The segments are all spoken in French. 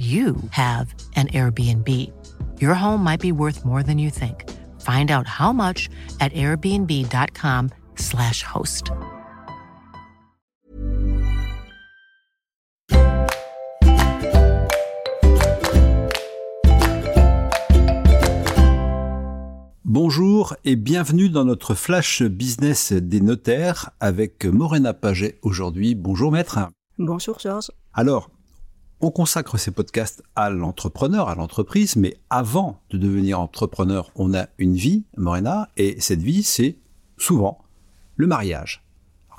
you have an Airbnb. Your home might be worth more than you think. Find out how much at airbnb.com/slash host. Bonjour et bienvenue dans notre flash business des notaires avec Morena Paget aujourd'hui. Bonjour maître. Bonjour Georges. Alors, on consacre ces podcasts à l'entrepreneur, à l'entreprise, mais avant de devenir entrepreneur, on a une vie, Morena, et cette vie, c'est souvent le mariage.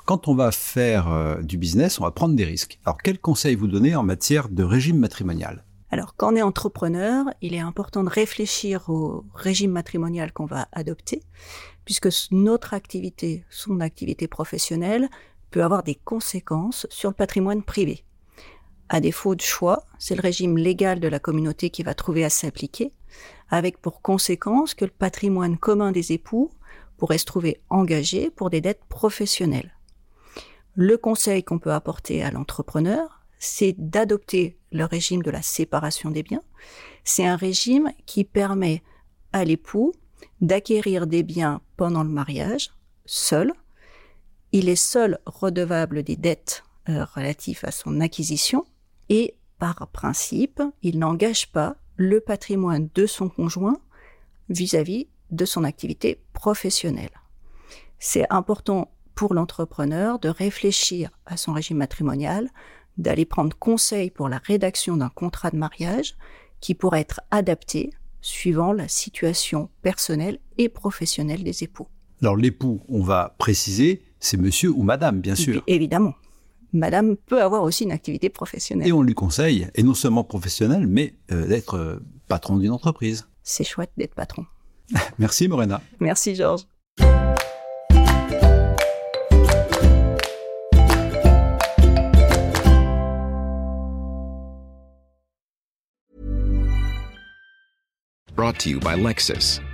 quand on va faire euh, du business, on va prendre des risques. Alors, quels conseils vous donnez en matière de régime matrimonial? Alors, quand on est entrepreneur, il est important de réfléchir au régime matrimonial qu'on va adopter, puisque notre activité, son activité professionnelle, peut avoir des conséquences sur le patrimoine privé. À défaut de choix, c'est le régime légal de la communauté qui va trouver à s'appliquer, avec pour conséquence que le patrimoine commun des époux pourrait se trouver engagé pour des dettes professionnelles. Le conseil qu'on peut apporter à l'entrepreneur, c'est d'adopter le régime de la séparation des biens. C'est un régime qui permet à l'époux d'acquérir des biens pendant le mariage, seul. Il est seul redevable des dettes euh, relatives à son acquisition et par principe, il n'engage pas le patrimoine de son conjoint vis-à-vis de son activité professionnelle. C'est important pour l'entrepreneur de réfléchir à son régime matrimonial, d'aller prendre conseil pour la rédaction d'un contrat de mariage qui pourrait être adapté suivant la situation personnelle et professionnelle des époux. Alors l'époux, on va préciser, c'est monsieur ou madame, bien sûr. Évidemment madame peut avoir aussi une activité professionnelle. Et on lui conseille, et non seulement professionnelle, mais euh, d'être euh, patron d'une entreprise. C'est chouette d'être patron. Merci Morena. Merci Georges. Brought to you by Lexus.